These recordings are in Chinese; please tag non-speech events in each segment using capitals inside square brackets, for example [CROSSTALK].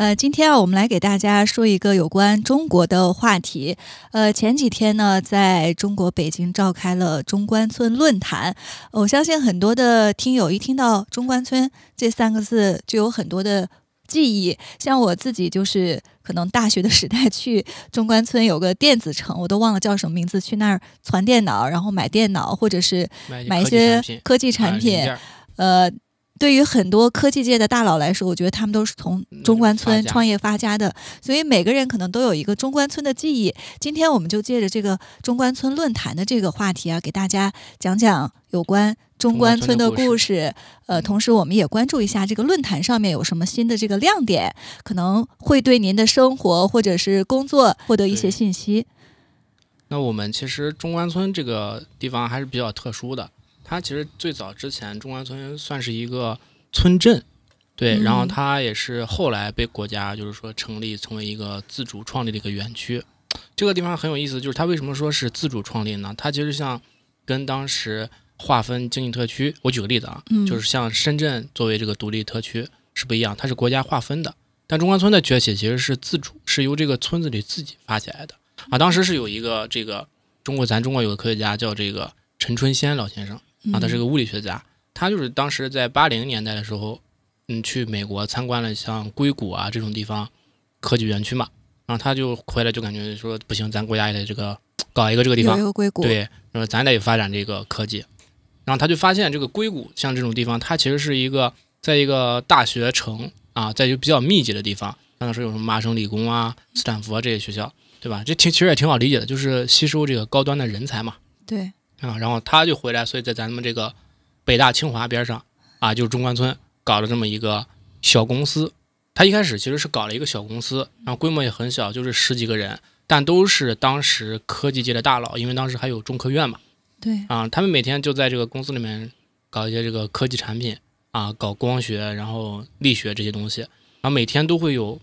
呃，今天啊，我们来给大家说一个有关中国的话题。呃，前几天呢，在中国北京召开了中关村论坛。我相信很多的听友一听到中关村这三个字，就有很多的记忆。像我自己，就是可能大学的时代去中关村有个电子城，我都忘了叫什么名字，去那儿攒电脑，然后买电脑，或者是买一些科技产品，呃。对于很多科技界的大佬来说，我觉得他们都是从中关村创业发家的，所以每个人可能都有一个中关村的记忆。今天我们就借着这个中关村论坛的这个话题啊，给大家讲讲有关中关村的故事。呃，同时我们也关注一下这个论坛上面有什么新的这个亮点，可能会对您的生活或者是工作获得一些信息。那我们其实中关村这个地方还是比较特殊的。它其实最早之前，中关村算是一个村镇，对，然后它也是后来被国家就是说成立成为一个自主创立的一个园区。这个地方很有意思，就是它为什么说是自主创立呢？它其实像跟当时划分经济特区，我举个例子啊，就是像深圳作为这个独立特区是不一样，它是国家划分的。但中关村的崛起其实是自主，是由这个村子里自己发起来的啊。当时是有一个这个中国，咱中国有个科学家叫这个陈春先老先生。啊，他是个物理学家，他就是当时在八零年代的时候，嗯，去美国参观了像硅谷啊这种地方科技园区嘛，然后他就回来就感觉说不行，咱国家也得这个搞一个这个地方，有一个硅谷，对，说咱得发展这个科技，然后他就发现这个硅谷像这种地方，它其实是一个在一个大学城啊，在一个比较密集的地方，当时有什么麻省理工啊、斯坦福啊这些学校，对吧？这挺其实也挺好理解的，就是吸收这个高端的人才嘛，对。啊，然后他就回来，所以在咱们这个北大清华边上啊，就是中关村搞了这么一个小公司。他一开始其实是搞了一个小公司，然后规模也很小，就是十几个人，但都是当时科技界的大佬，因为当时还有中科院嘛。对。啊，他们每天就在这个公司里面搞一些这个科技产品啊，搞光学，然后力学这些东西，然后每天都会有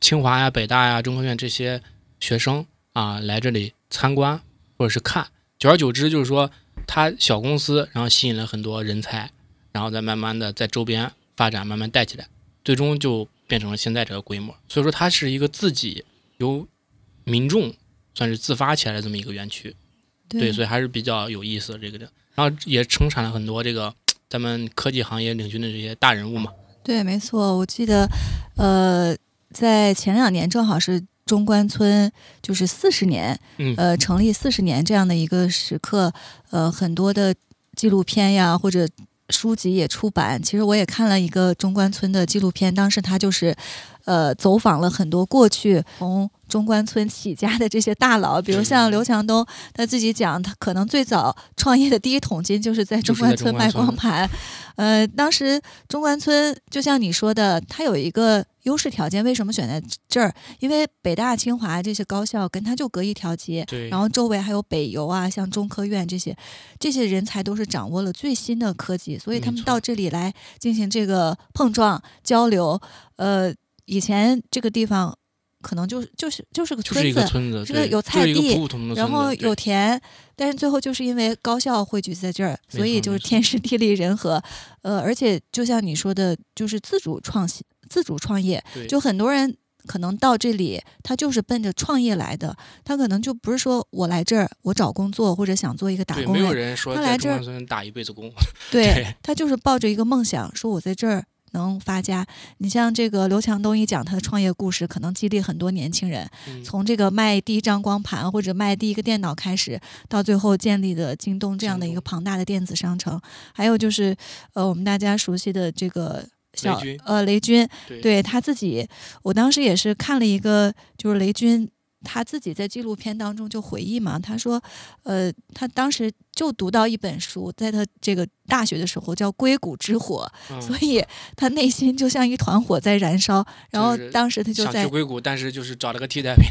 清华呀、北大呀、中科院这些学生啊来这里参观或者是看。久而久之，就是说，他小公司，然后吸引了很多人才，然后再慢慢的在周边发展，慢慢带起来，最终就变成了现在这个规模。所以说，它是一个自己由民众算是自发起来的这么一个园区，对，所以还是比较有意思的这个的。然后也生产了很多这个咱们科技行业领军的这些大人物嘛。对，没错，我记得，呃，在前两年正好是。中关村就是四十年，呃，成立四十年这样的一个时刻，呃，很多的纪录片呀或者书籍也出版。其实我也看了一个中关村的纪录片，当时他就是，呃，走访了很多过去从。中关村起家的这些大佬，比如像刘强东，他自己讲，他可能最早创业的第一桶金就是在中关村卖光盘。呃，当时中关村就像你说的，它有一个优势条件，为什么选在这儿？因为北大、清华这些高校跟他就隔一条街，然后周围还有北邮啊，像中科院这些，这些人才都是掌握了最新的科技，所以他们到这里来进行这个碰撞交流。呃，以前这个地方。可能就是就是就是个村子，这个有菜地，然后有田，但是最后就是因为高校汇聚在这儿，所以就是天时地利人和，呃，而且就像你说的，就是自主创新、自主创业，就很多人可能到这里，他就是奔着创业来的，他可能就不是说我来这儿我找工作或者想做一个打工人，他来这儿打一辈子工，[LAUGHS] 对。他就是抱着一个梦想，说我在这儿。能发家，你像这个刘强东一讲他的创业故事，可能激励很多年轻人，从这个卖第一张光盘或者卖第一个电脑开始，到最后建立的京东这样的一个庞大的电子商城，还有就是呃我们大家熟悉的这个小呃雷军，对他自己，我当时也是看了一个就是雷军他自己在纪录片当中就回忆嘛，他说，呃，他当时就读到一本书，在他这个大学的时候叫《硅谷之火》，所以他内心就像一团火在燃烧。然后当时他就在硅谷，但是就是找了个替代品，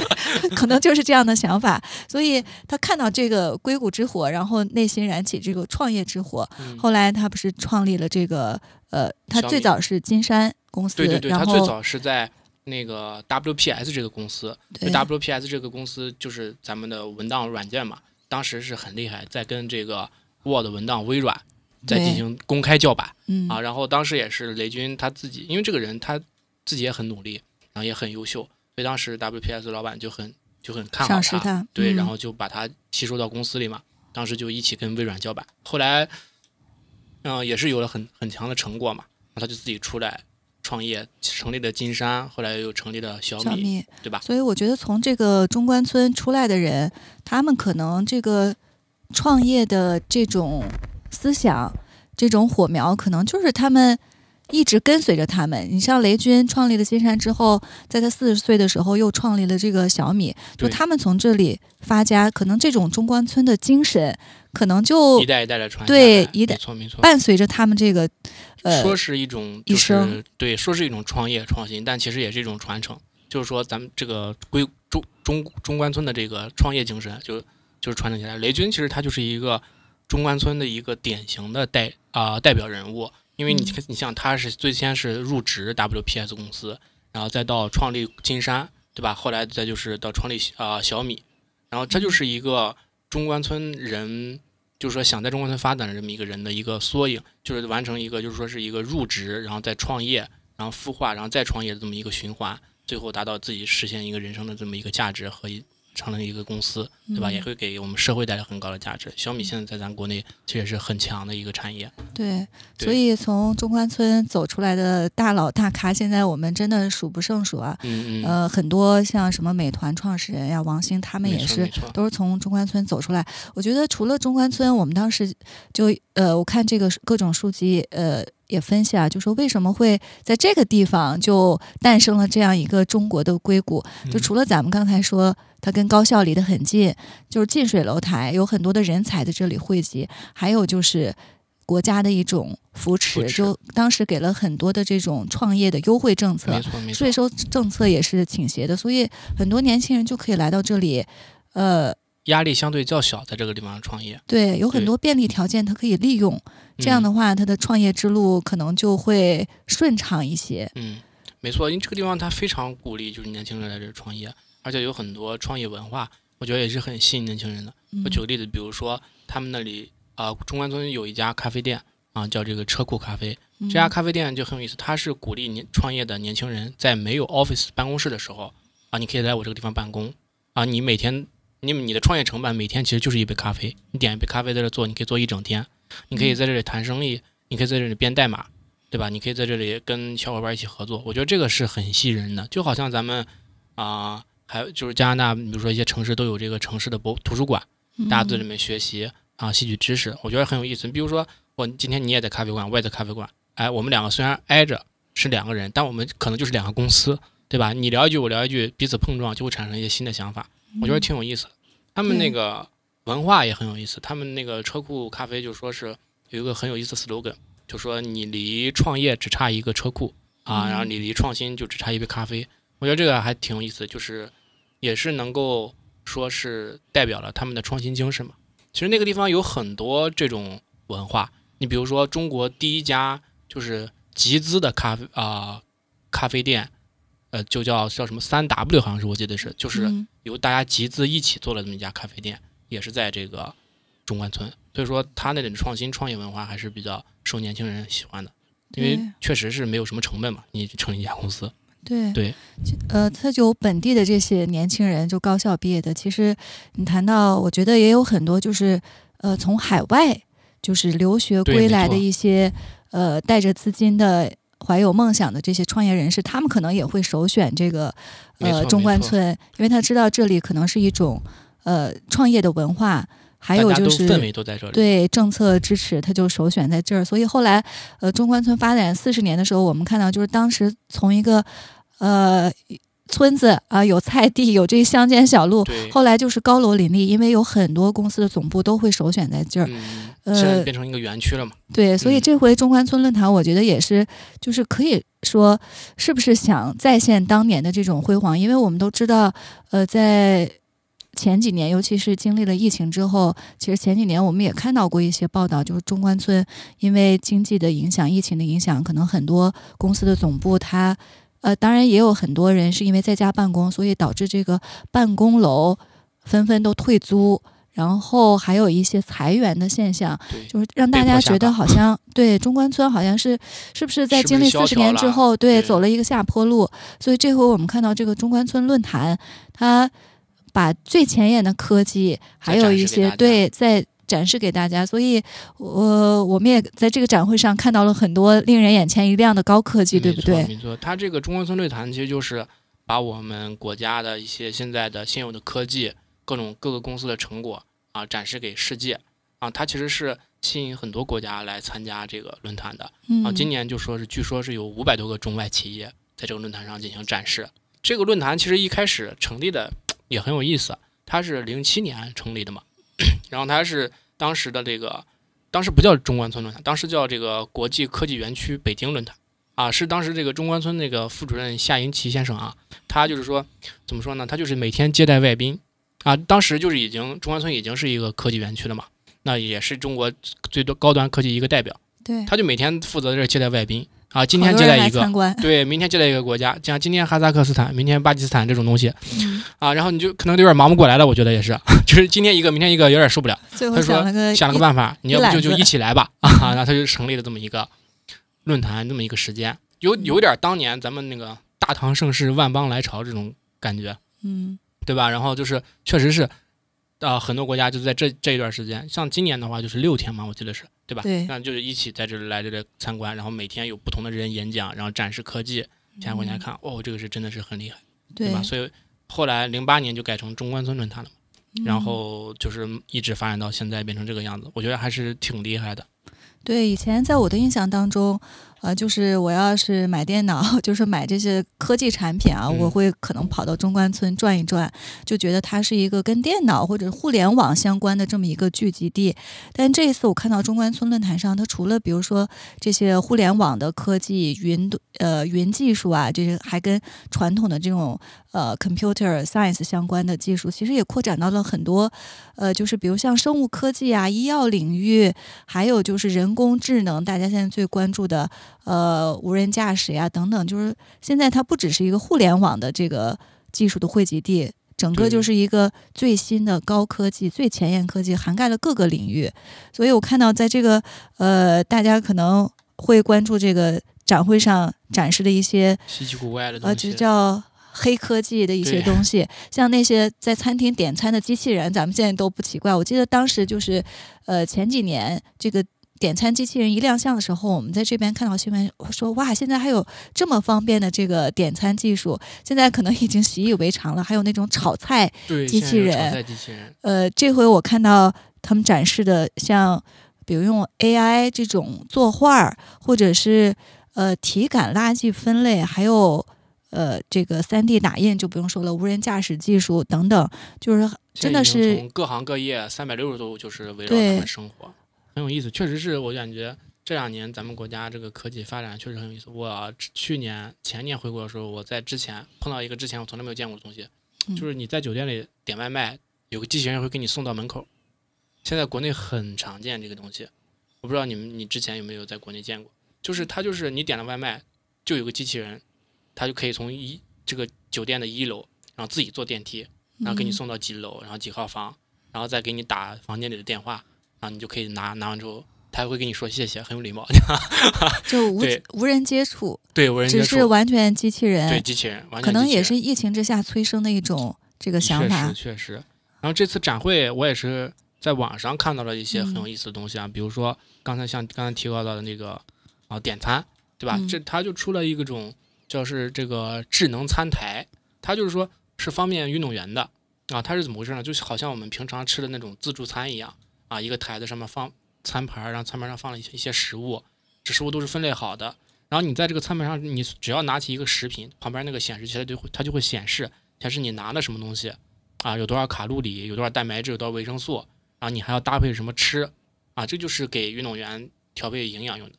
[LAUGHS] 可能就是这样的想法。所以他看到这个硅谷之火，然后内心燃起这个创业之火。后来他不是创立了这个，呃，他最早是金山公司，对对对，他最早是在。那个 WPS 这个公司，WPS 这个公司就是咱们的文档软件嘛，当时是很厉害，在跟这个 Word 文档微软在进行公开叫板啊。然后当时也是雷军他自己，因为这个人他自己也很努力，然后也很优秀，所以当时 WPS 老板就很就很看好他，对，然后就把他吸收到公司里嘛。当时就一起跟微软叫板，后来嗯也是有了很很强的成果嘛，他就自己出来。创业成立的金山，后来又成立了小米，对吧？所以我觉得从这个中关村出来的人，他们可能这个创业的这种思想、这种火苗，可能就是他们一直跟随着他们。你像雷军创立了金山之后，在他四十岁的时候又创立了这个小米，就他们从这里发家，可能这种中关村的精神。可能就一代一代的传对一代伴随着他们这个呃说是一种就是对说是一种创业创新，但其实也是一种传承。就是说咱们这个归中中中关村的这个创业精神，就就是传承起来。雷军其实他就是一个中关村的一个典型的代啊代表人物，因为你你像他是最先是入职 WPS 公司，然后再到创立金山，对吧？后来再就是到创立啊小米，然后这就是一个。中关村人就是说想在中关村发展的这么一个人的一个缩影，就是完成一个就是说是一个入职，然后再创业，然后孵化，然后再创业的这么一个循环，最后达到自己实现一个人生的这么一个价值和一。成了一个公司，对吧？也会给我们社会带来很高的价值。小米现在在咱国内其实也是很强的一个产业。对，所以从中关村走出来的大佬大咖，现在我们真的数不胜数啊。嗯嗯。呃，很多像什么美团创始人呀，王兴他们也是，都是从中关村走出来。我觉得除了中关村，我们当时就呃，我看这个各种书籍，呃。也分析啊，就说为什么会在这个地方就诞生了这样一个中国的硅谷？就除了咱们刚才说它跟高校离得很近，就是近水楼台，有很多的人才在这里汇集，还有就是国家的一种扶持，就当时给了很多的这种创业的优惠政策，税收政策也是倾斜的，所以很多年轻人就可以来到这里，呃。压力相对较小，在这个地方创业，对，有很多便利条件，他可以利用。这样的话，他的创业之路可能就会顺畅一些。嗯，没错，因为这个地方他非常鼓励就是年轻人来这创业，而且有很多创业文化，我觉得也是很吸引年轻人的。我举个例子，比如说他们那里啊，中关村有一家咖啡店啊，叫这个车库咖啡。这家咖啡店就很有意思，它是鼓励年创业的年轻人在没有 office 办公室的时候啊，你可以来我这个地方办公啊，你每天。你你的创业成本每天其实就是一杯咖啡，你点一杯咖啡在这做，你可以做一整天，你可以在这里谈生意，你可以在这里编代码，对吧？你可以在这里跟小伙伴一起合作，我觉得这个是很吸引人的。就好像咱们啊，还有就是加拿大，比如说一些城市都有这个城市的博图书馆，大家在里面学习啊，吸取知识，我觉得很有意思。比如说我今天你也在咖啡馆，我也在咖啡馆，哎，我们两个虽然挨着是两个人，但我们可能就是两个公司，对吧？你聊一句，我聊一句，彼此碰撞就会产生一些新的想法。我觉得挺有意思的，他们那个文化也很有意思。他们那个车库咖啡就说是有一个很有意思的 slogan，就说你离创业只差一个车库啊，然后你离创新就只差一杯咖啡。我觉得这个还挺有意思，就是也是能够说是代表了他们的创新精神嘛。其实那个地方有很多这种文化，你比如说中国第一家就是集资的咖啡啊咖啡店。呃，就叫叫什么三 W，好像是我记得是，就是由大家集资一起做了这么一家咖啡店，也是在这个中关村。所以说，他那里的创新创业文化还是比较受年轻人喜欢的，因为确实是没有什么成本嘛，你成立一家公司。[LAUGHS] 对对，呃，他就本地的这些年轻人，就高校毕业的，其实你谈到，我觉得也有很多就是呃从海外就是留学归来的一些呃带着资金的。怀有梦想的这些创业人士，他们可能也会首选这个呃中关村，因为他知道这里可能是一种呃创业的文化，还有就是氛围都在这里，对政策支持，他就首选在这儿。所以后来呃中关村发展四十年的时候，我们看到就是当时从一个呃村子啊，有菜地，有这乡间小路。后来就是高楼林立，因为有很多公司的总部都会首选在这儿。嗯，现在变成一个园区了嘛？对，所以这回中关村论坛，我觉得也是，就是可以说，是不是想再现当年的这种辉煌？因为我们都知道，呃，在前几年，尤其是经历了疫情之后，其实前几年我们也看到过一些报道，就是中关村因为经济的影响、疫情的影响，可能很多公司的总部它。呃，当然也有很多人是因为在家办公，所以导致这个办公楼纷纷都退租，然后还有一些裁员的现象，就是让大家觉得好像对中关村好像是是不是在经历四十年之后，对走了一个下坡路。所以这回我们看到这个中关村论坛，它把最前沿的科技，还有一些对在。展示给大家，所以，我我们也在这个展会上看到了很多令人眼前一亮的高科技，对不对？没错，它这个中关村论坛其实就是把我们国家的一些现在的现有的科技、各种各个公司的成果啊展示给世界啊。它其实是吸引很多国家来参加这个论坛的啊。今年就说是，据说是有五百多个中外企业在这个论坛上进行展示。这个论坛其实一开始成立的也很有意思，它是零七年成立的嘛。[CLEARS THROAT] 然后他是当时的这个，当时不叫中关村论坛，当时叫这个国际科技园区北京论坛，啊，是当时这个中关村那个副主任夏银奇先生啊，他就是说，怎么说呢？他就是每天接待外宾，啊，当时就是已经中关村已经是一个科技园区了嘛，那也是中国最多高端科技一个代表，对，他就每天负责这接待外宾。啊，今天接待一个，对，明天接待一个国家，像今天哈萨克斯坦，明天巴基斯坦这种东西，啊，然后你就可能有点忙不过来了，我觉得也是，[LAUGHS] 就是今天一个，明天一个，有点受不了。他说想了个办法，你要不就就一起来吧，[LAUGHS] 啊，然后他就成立了这么一个论坛，这么一个时间，有有点当年咱们那个大唐盛世万邦来朝这种感觉，嗯，对吧？然后就是确实是，啊，很多国家就在这这一段时间，像今年的话就是六天嘛，我记得是。对吧？对，那就是一起在这里来这里参观，然后每天有不同的人演讲，然后展示科技，其他国家看，哦，这个是真的是很厉害，对吧？所以后来零八年就改成中关村论坛了嘛，然后就是一直发展到现在变成这个样子，我觉得还是挺厉害的。对，以前在我的印象当中。呃，就是我要是买电脑，[LAUGHS] 就是买这些科技产品啊，我会可能跑到中关村转一转，就觉得它是一个跟电脑或者互联网相关的这么一个聚集地。但这一次我看到中关村论坛上，它除了比如说这些互联网的科技、云呃云技术啊，这些还跟传统的这种呃 computer science 相关的技术，其实也扩展到了很多呃，就是比如像生物科技啊、医药领域，还有就是人工智能，大家现在最关注的。呃，无人驾驶呀，等等，就是现在它不只是一个互联网的这个技术的汇集地，整个就是一个最新的高科技、最前沿科技，涵盖了各个领域。所以我看到，在这个呃，大家可能会关注这个展会上展示的一些稀奇古怪的东西，呃，就叫黑科技的一些东西，像那些在餐厅点餐的机器人，咱们现在都不奇怪。我记得当时就是呃前几年这个。点餐机器人一亮相的时候，我们在这边看到新闻说，哇，现在还有这么方便的这个点餐技术，现在可能已经习以为常了。还有那种炒菜机器人，炒菜机器人。呃，这回我看到他们展示的，像比如用 AI 这种作画，或者是呃体感垃圾分类，还有呃这个 3D 打印，就不用说了，无人驾驶技术等等，就是真的是各行各业三百六十度就是围绕他们生活。很有意思，确实是我感觉这两年咱们国家这个科技发展确实很有意思。我去年前年回国的时候，我在之前碰到一个之前我从来没有见过的东西，就是你在酒店里点外卖，有个机器人会给你送到门口。现在国内很常见这个东西，我不知道你们你之前有没有在国内见过？就是它就是你点了外卖，就有个机器人，它就可以从一这个酒店的一楼，然后自己坐电梯，然后给你送到几楼，然后几号房，然后再给你打房间里的电话。啊，你就可以拿拿完之后，他还会跟你说谢谢，很有礼貌。[LAUGHS] [LAUGHS] 就无无人接触，对无人接触，只是完全机器人，对机器人，完全可能也是疫情之下催生的一种这个想法。确实，确实。然后这次展会，我也是在网上看到了一些很有意思的东西啊，比如说刚才像刚才提到的那个啊点餐，对吧？这他就出了一个种就是这个智能餐台，它就是说是方便运动员的啊。它是怎么回事呢？就好像我们平常吃的那种自助餐一样。啊，一个台子上面放餐盘，然后餐盘上放了一些一些食物，这食物都是分类好的。然后你在这个餐盘上，你只要拿起一个食品，旁边那个显示器它就会它就会显示显示你拿了什么东西，啊，有多少卡路里，有多少蛋白质，有多少维生素，然后你还要搭配什么吃，啊，这就是给运动员调配营养用的。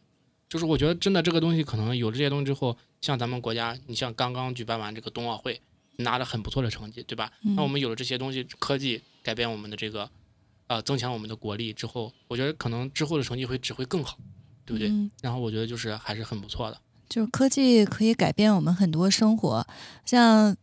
就是我觉得真的这个东西可能有了这些东西之后，像咱们国家，你像刚刚举办完这个冬奥会，拿了很不错的成绩，对吧？那我们有了这些东西，科技改变我们的这个，呃，增强我们的国力之后，我觉得可能之后的成绩会只会更好。对不对？然后我觉得就是还是很不错的。就是科技可以改变我们很多生活，像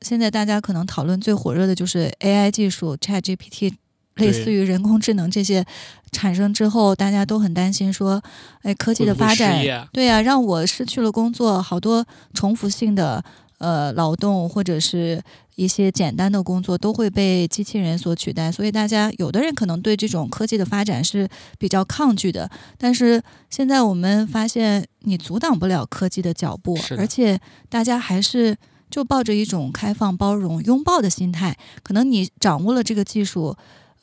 现在大家可能讨论最火热的就是 AI 技术，ChatGPT，类似于人工智能这些产生之后，大家都很担心说，哎，科技的发展，对呀，让我失去了工作，好多重复性的。呃，劳动或者是一些简单的工作都会被机器人所取代，所以大家有的人可能对这种科技的发展是比较抗拒的。但是现在我们发现，你阻挡不了科技的脚步，而且大家还是就抱着一种开放、包容、拥抱的心态。可能你掌握了这个技术，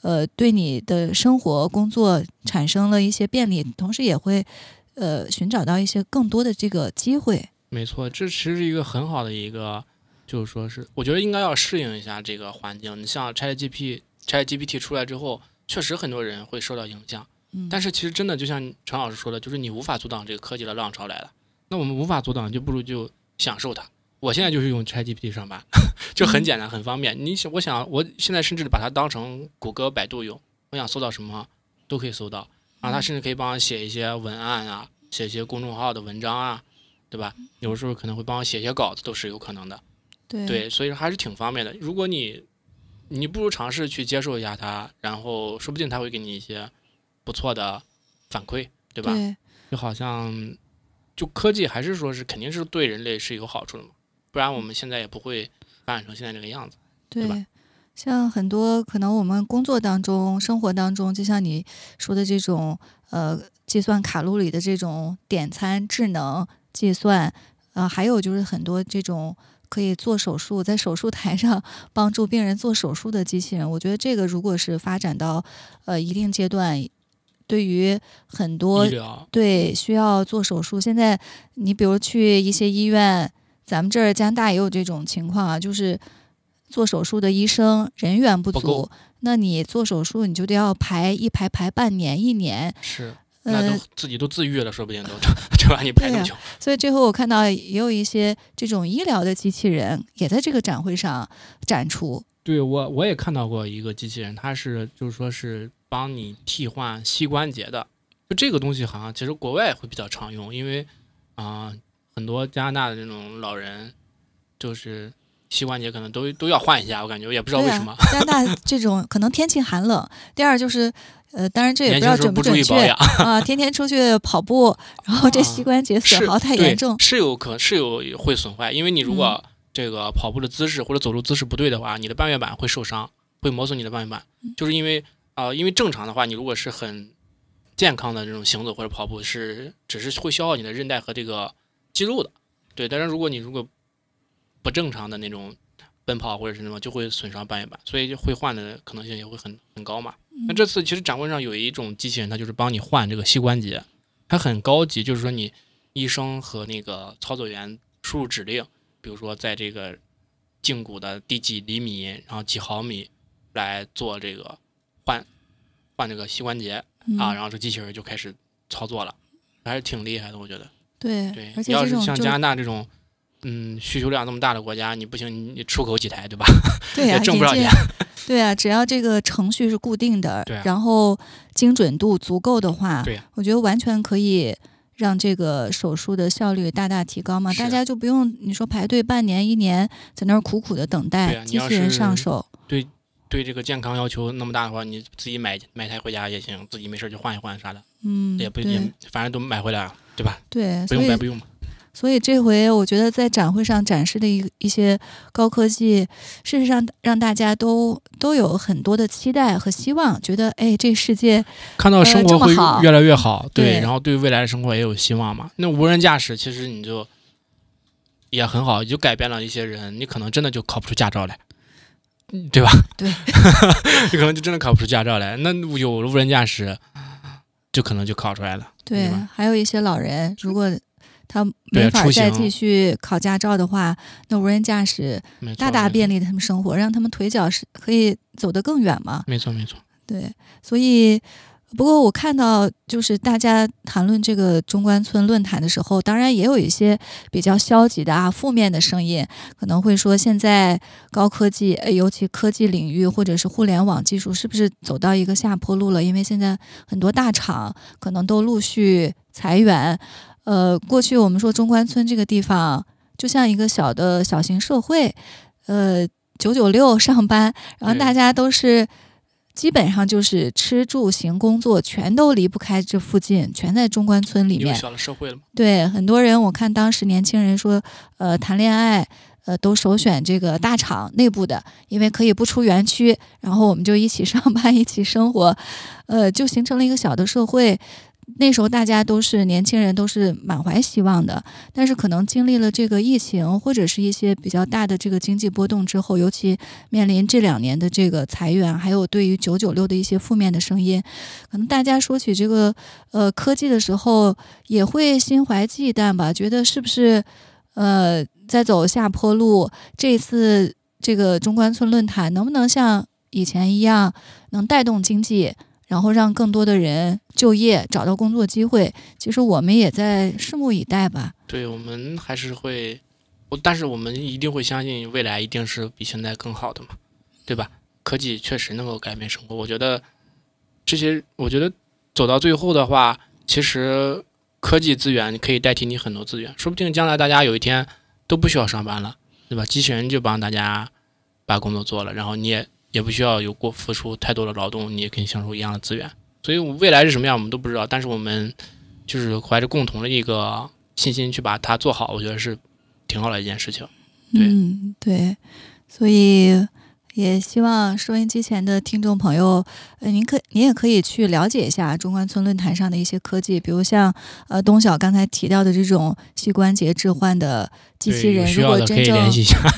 呃，对你的生活、工作产生了一些便利，同时也会呃寻找到一些更多的这个机会。没错，这其实是一个很好的一个，就是说是，我觉得应该要适应一下这个环境。你像 ChatGPT、ChatGPT 出来之后，确实很多人会受到影响。嗯。但是其实真的就像陈老师说的，就是你无法阻挡这个科技的浪潮来了。那我们无法阻挡，就不如就享受它。我现在就是用 ChatGPT 上班，[LAUGHS] 就很简单、很方便。你想，我想，我现在甚至把它当成谷歌、百度用，我想搜到什么都可以搜到。然后它甚至可以帮我写一些文案啊，写一些公众号的文章啊。对吧？有时候可能会帮我写写稿子，都是有可能的。对，所以说还是挺方便的。如果你，你不如尝试去接受一下它，然后说不定他会给你一些不错的反馈，对吧？对。就好像，就科技还是说是肯定是对人类是有好处的嘛，不然我们现在也不会发展成现在这个样子，对吧？像很多可能我们工作当中、生活当中，就像你说的这种，呃，计算卡路里的这种点餐智能。计算，呃，还有就是很多这种可以做手术，在手术台上帮助病人做手术的机器人。我觉得这个如果是发展到呃一定阶段，对于很多对需要做手术，现在你比如去一些医院，咱们这儿加拿大也有这种情况啊，就是做手术的医生人员不足，那你做手术你就得要排一排排半年一年。是。那都自己都自愈了，说不定都，对吧？你排那么久，所以最后我看到也有一些这种医疗的机器人也在这个展会上展出。对我我也看到过一个机器人，它是就是说是帮你替换膝关节的。就这个东西好像其实国外会比较常用，因为啊很多加拿大的这种老人就是膝关节可能都都要换一下，我感觉也不知道为什么。加拿大这种可能天气寒冷，第二就是。呃，当然这也不知道准不准确啊！天天出去跑步，然后这膝关节损耗太严重，是有可是有会损坏。因为你如果这个跑步的姿势或者走路姿势不对的话，你的半月板会受伤，会磨损你的半月板。就是因为啊，因为正常的话，你如果是很健康的这种行走或者跑步，是只是会消耗你的韧带和这个肌肉的。对，但是如果你如果不正常的那种奔跑或者是什么，就会损伤半月板，所以就会换的可能性也会很很高嘛。那这次其实展会上有一种机器人，它就是帮你换这个膝关节，它很高级，就是说你医生和那个操作员输入指令，比如说在这个胫骨的第几厘米，然后几毫米来做这个换换这个膝关节啊，然后这机器人就开始操作了，还是挺厉害的，我觉得。对对，而且要是像加拿大这种。嗯，需求量这么大的国家，你不行，你出口几台，对吧？对呀，[LAUGHS] 挣不少钱。[LAUGHS] 对啊，只要这个程序是固定的，然后精准度足够的话，对，我觉得完全可以让这个手术的效率大大提高嘛。大家就不用你说排队半年一年在那儿苦苦的等待机器人上手。对，对这个健康要求那么大的话，你自己买买台回家也行，自己没事就换一换啥的。嗯，也不也反正都买回来了，对吧？对，不用白不用嘛。所以这回我觉得在展会上展示的一一些高科技，事实上让大家都都有很多的期待和希望，觉得哎，这世界看到生活会越来越好，对，然后对未来的生活也有希望嘛。那无人驾驶其实你就也很好，就改变了一些人，你可能真的就考不出驾照来，对吧？对，[LAUGHS] 你可能就真的考不出驾照来。那有了无人驾驶，就可能就考出来了。对，还有一些老人如果。他没法再继续考驾照的话，那无人驾驶大大便利他们生活，让他们腿脚是可以走得更远嘛？没错，没错。对，所以。不过我看到，就是大家谈论这个中关村论坛的时候，当然也有一些比较消极的啊、负面的声音，可能会说现在高科技，尤其科技领域或者是互联网技术，是不是走到一个下坡路了？因为现在很多大厂可能都陆续裁员。呃，过去我们说中关村这个地方就像一个小的小型社会，呃，九九六上班，然后大家都是。基本上就是吃住行工作全都离不开这附近，全在中关村里面。小的社会了吗？对，很多人我看当时年轻人说，呃，谈恋爱，呃，都首选这个大厂内部的，因为可以不出园区，然后我们就一起上班，一起生活，呃，就形成了一个小的社会。那时候大家都是年轻人，都是满怀希望的。但是可能经历了这个疫情，或者是一些比较大的这个经济波动之后，尤其面临这两年的这个裁员，还有对于九九六的一些负面的声音，可能大家说起这个呃科技的时候，也会心怀忌惮吧？觉得是不是呃在走下坡路？这次这个中关村论坛能不能像以前一样，能带动经济？然后让更多的人就业，找到工作机会。其实我们也在拭目以待吧。对我们还是会，但是我们一定会相信未来一定是比现在更好的嘛，对吧？科技确实能够改变生活。我觉得这些，我觉得走到最后的话，其实科技资源可以代替你很多资源，说不定将来大家有一天都不需要上班了，对吧？机器人就帮大家把工作做了，然后你也。也不需要有过付出太多的劳动，你也可以享受一样的资源。所以未来是什么样，我们都不知道。但是我们就是怀着共同的一个信心去把它做好，我觉得是挺好的一件事情。嗯，对。所以也希望收音机前的听众朋友，呃，您可您也可以去了解一下中关村论坛上的一些科技，比如像呃东晓刚才提到的这种膝关节置换的机器人，如果真正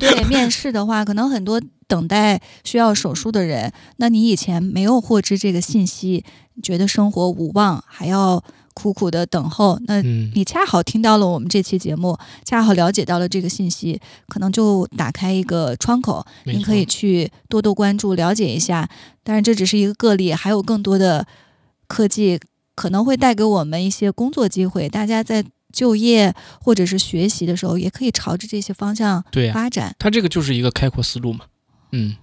对面试的话，可能很多。等待需要手术的人，那你以前没有获知这个信息，觉得生活无望，还要苦苦的等候，那你恰好听到了我们这期节目，恰好了解到了这个信息，可能就打开一个窗口，您可以去多多关注了解一下。当然，这只是一个个例，还有更多的科技可能会带给我们一些工作机会，大家在。就业或者是学习的时候，也可以朝着这些方向发展。它这个就是一个开阔思路嘛。嗯，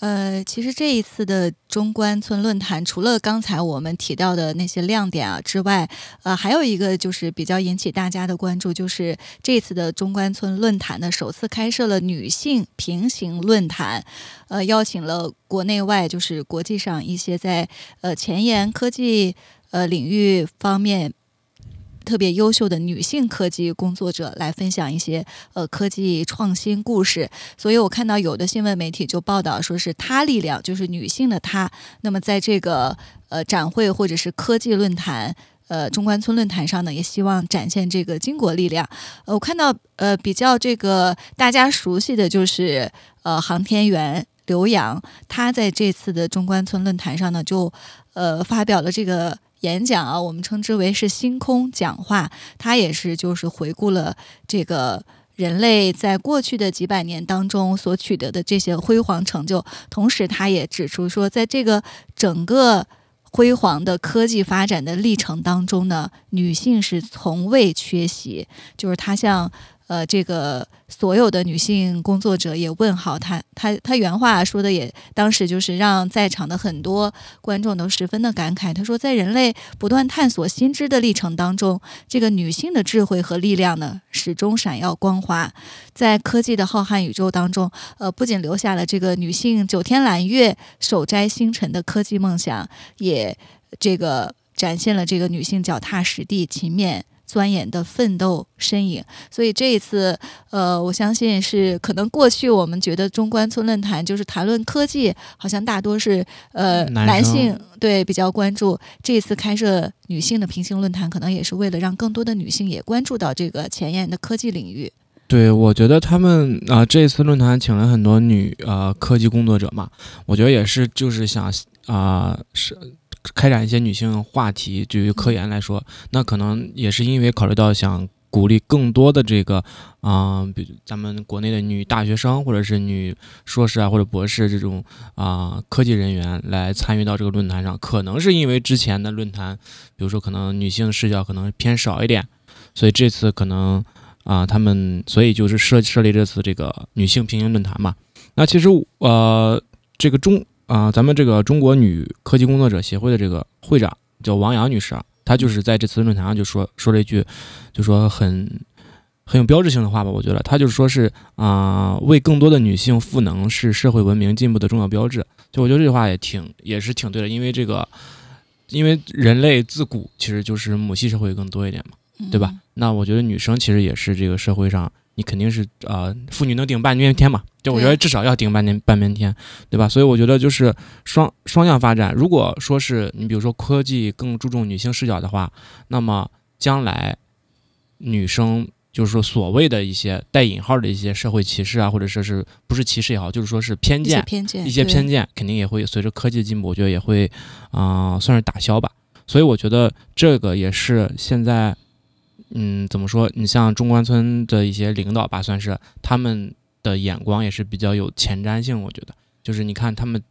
呃，其实这一次的中关村论坛，除了刚才我们提到的那些亮点啊之外，呃，还有一个就是比较引起大家的关注，就是这次的中关村论坛呢，首次开设了女性平行论坛，呃，邀请了国内外就是国际上一些在呃前沿科技呃领域方面。特别优秀的女性科技工作者来分享一些呃科技创新故事，所以我看到有的新闻媒体就报道说是她力量，就是女性的她。那么在这个呃展会或者是科技论坛呃中关村论坛上呢，也希望展现这个巾帼力量。呃，我看到呃比较这个大家熟悉的就是呃航天员刘洋，他在这次的中关村论坛上呢就呃发表了这个。演讲啊，我们称之为是星空讲话，它也是就是回顾了这个人类在过去的几百年当中所取得的这些辉煌成就，同时他也指出说，在这个整个辉煌的科技发展的历程当中呢，女性是从未缺席，就是他像。呃，这个所有的女性工作者也问好他，他他原话说的也，当时就是让在场的很多观众都十分的感慨。他说，在人类不断探索新知的历程当中，这个女性的智慧和力量呢，始终闪耀光华。在科技的浩瀚宇宙当中，呃，不仅留下了这个女性九天揽月、手摘星辰的科技梦想，也这个展现了这个女性脚踏实地、勤勉。钻研的奋斗身影，所以这一次，呃，我相信是可能过去我们觉得中关村论坛就是谈论科技，好像大多是呃男性对比较关注。这一次开设女性的平行论坛，可能也是为了让更多的女性也关注到这个前沿的科技领域。对，我觉得他们啊，这一次论坛请了很多女呃科技工作者嘛，我觉得也是就是想啊是。开展一些女性话题，对于科研来说，那可能也是因为考虑到想鼓励更多的这个啊，比咱们国内的女大学生或者是女硕士啊或者博士这种啊科技人员来参与到这个论坛上。可能是因为之前的论坛，比如说可能女性视角可能偏少一点，所以这次可能啊他们所以就是设设立这次这个女性平行论坛嘛。那其实呃这个中啊咱们这个中国女科技工作者协会的这个会长叫王阳女士啊。她就是在这次论坛上就说说了一句，就说很很有标志性的话吧。我觉得她就是说是啊，为更多的女性赋能是社会文明进步的重要标志。就我觉得这句话也挺也是挺对的，因为这个，因为人类自古其实就是母系社会更多一点嘛，对吧？那我觉得女生其实也是这个社会上。你肯定是呃，妇女能顶半边天嘛？就我觉得至少要顶半边半边天，对吧？所以我觉得就是双双向发展。如果说是你比如说科技更注重女性视角的话，那么将来女生就是说所谓的一些带引号的一些社会歧视啊，或者说是不是歧视也好，就是说是偏见偏见一些偏见，肯定也会随着科技的进步，我觉得也会啊算是打消吧。所以我觉得这个也是现在。嗯，怎么说？你像中关村的一些领导吧，算是他们的眼光也是比较有前瞻性。我觉得，就是你看他们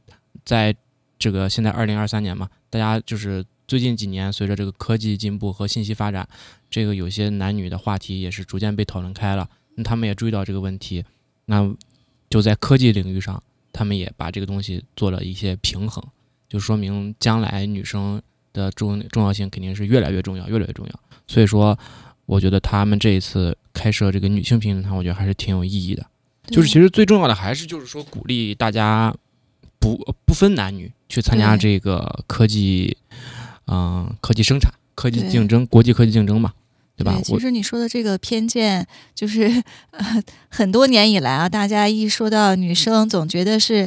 在这个现在二零二三年嘛，大家就是最近几年随着这个科技进步和信息发展，这个有些男女的话题也是逐渐被讨论开了。那他们也注意到这个问题，那就在科技领域上，他们也把这个东西做了一些平衡，就说明将来女生的重重要性肯定是越来越重要，越来越重要。所以说。我觉得他们这一次开设这个女性评论坛，我觉得还是挺有意义的。就是其实最重要的还是就是说鼓励大家不不分男女去参加这个科技，嗯，科技生产、科技竞争、国际科技竞争嘛。对吧？其实你说的这个偏见，就是 [LAUGHS] 呃，很多年以来啊，大家一说到女生，总觉得是，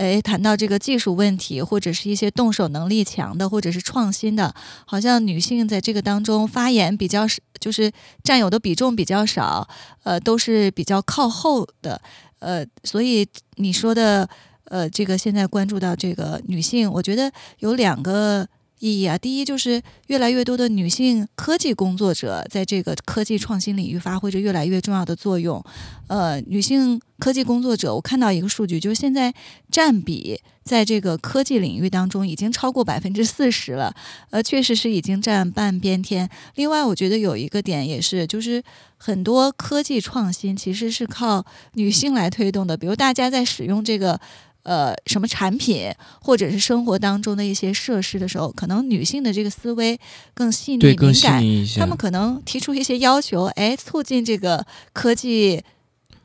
哎，谈到这个技术问题，或者是一些动手能力强的，或者是创新的，好像女性在这个当中发言比较少，就是占有的比重比较少，呃，都是比较靠后的，呃，所以你说的，呃，这个现在关注到这个女性，我觉得有两个。意义啊，第一就是越来越多的女性科技工作者在这个科技创新领域发挥着越来越重要的作用。呃，女性科技工作者，我看到一个数据，就是现在占比在这个科技领域当中已经超过百分之四十了。呃，确实是已经占半边天。另外，我觉得有一个点也是，就是很多科技创新其实是靠女性来推动的，比如大家在使用这个。呃，什么产品或者是生活当中的一些设施的时候，可能女性的这个思维更细腻敏感，他们可能提出一些要求，哎，促进这个科技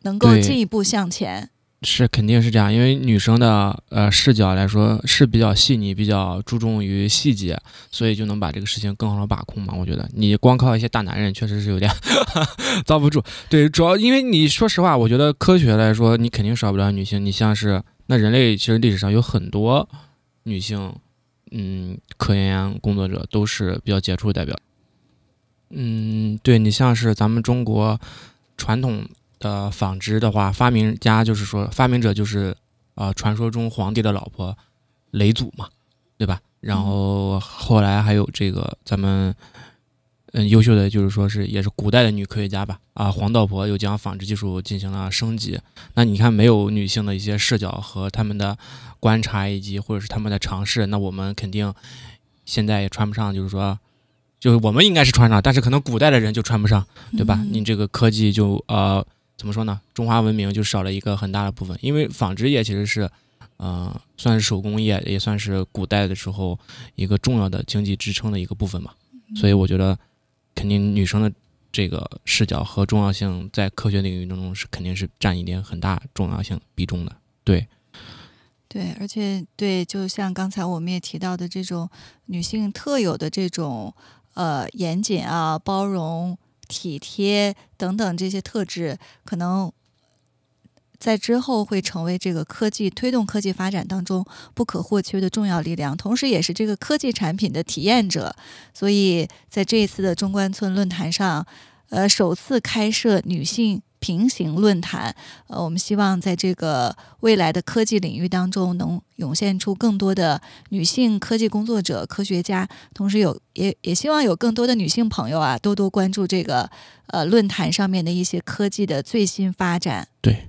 能够进一步向前。是，肯定是这样，因为女生的呃视角来说是比较细腻，比较注重于细节，所以就能把这个事情更好的把控嘛。我觉得你光靠一些大男人确实是有点 [LAUGHS] 遭不住。对，主要因为你说实话，我觉得科学来说，你肯定少不了女性。你像是。那人类其实历史上有很多女性，嗯，科研工作者都是比较杰出的代表。嗯，对你像是咱们中国传统的纺织的话，发明家就是说发明者就是啊，传说中皇帝的老婆雷祖嘛，对吧？然后后来还有这个咱们。嗯，优秀的就是说是也是古代的女科学家吧，啊，黄道婆又将纺织技术进行了升级。那你看，没有女性的一些视角和他们的观察，以及或者是他们的尝试，那我们肯定现在也穿不上。就是说，就是我们应该是穿上，但是可能古代的人就穿不上，对吧？你这个科技就呃，怎么说呢？中华文明就少了一个很大的部分，因为纺织业其实是，呃，算是手工业，也算是古代的时候一个重要的经济支撑的一个部分吧。所以我觉得。肯定女生的这个视角和重要性，在科学领域当中是肯定是占一点很大重要性比重的。对，对，而且对，就像刚才我们也提到的这种女性特有的这种呃严谨啊、包容、体贴等等这些特质，可能。在之后会成为这个科技推动科技发展当中不可或缺的重要力量，同时也是这个科技产品的体验者。所以在这一次的中关村论坛上，呃，首次开设女性平行论坛，呃，我们希望在这个未来的科技领域当中，能涌现出更多的女性科技工作者、科学家，同时有也也希望有更多的女性朋友啊，多多关注这个呃论坛上面的一些科技的最新发展。对，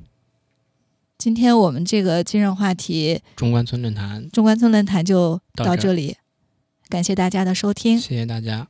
今天我们这个今日话题中关村论坛，中关村论坛就到这里，感谢大家的收听。谢谢大家。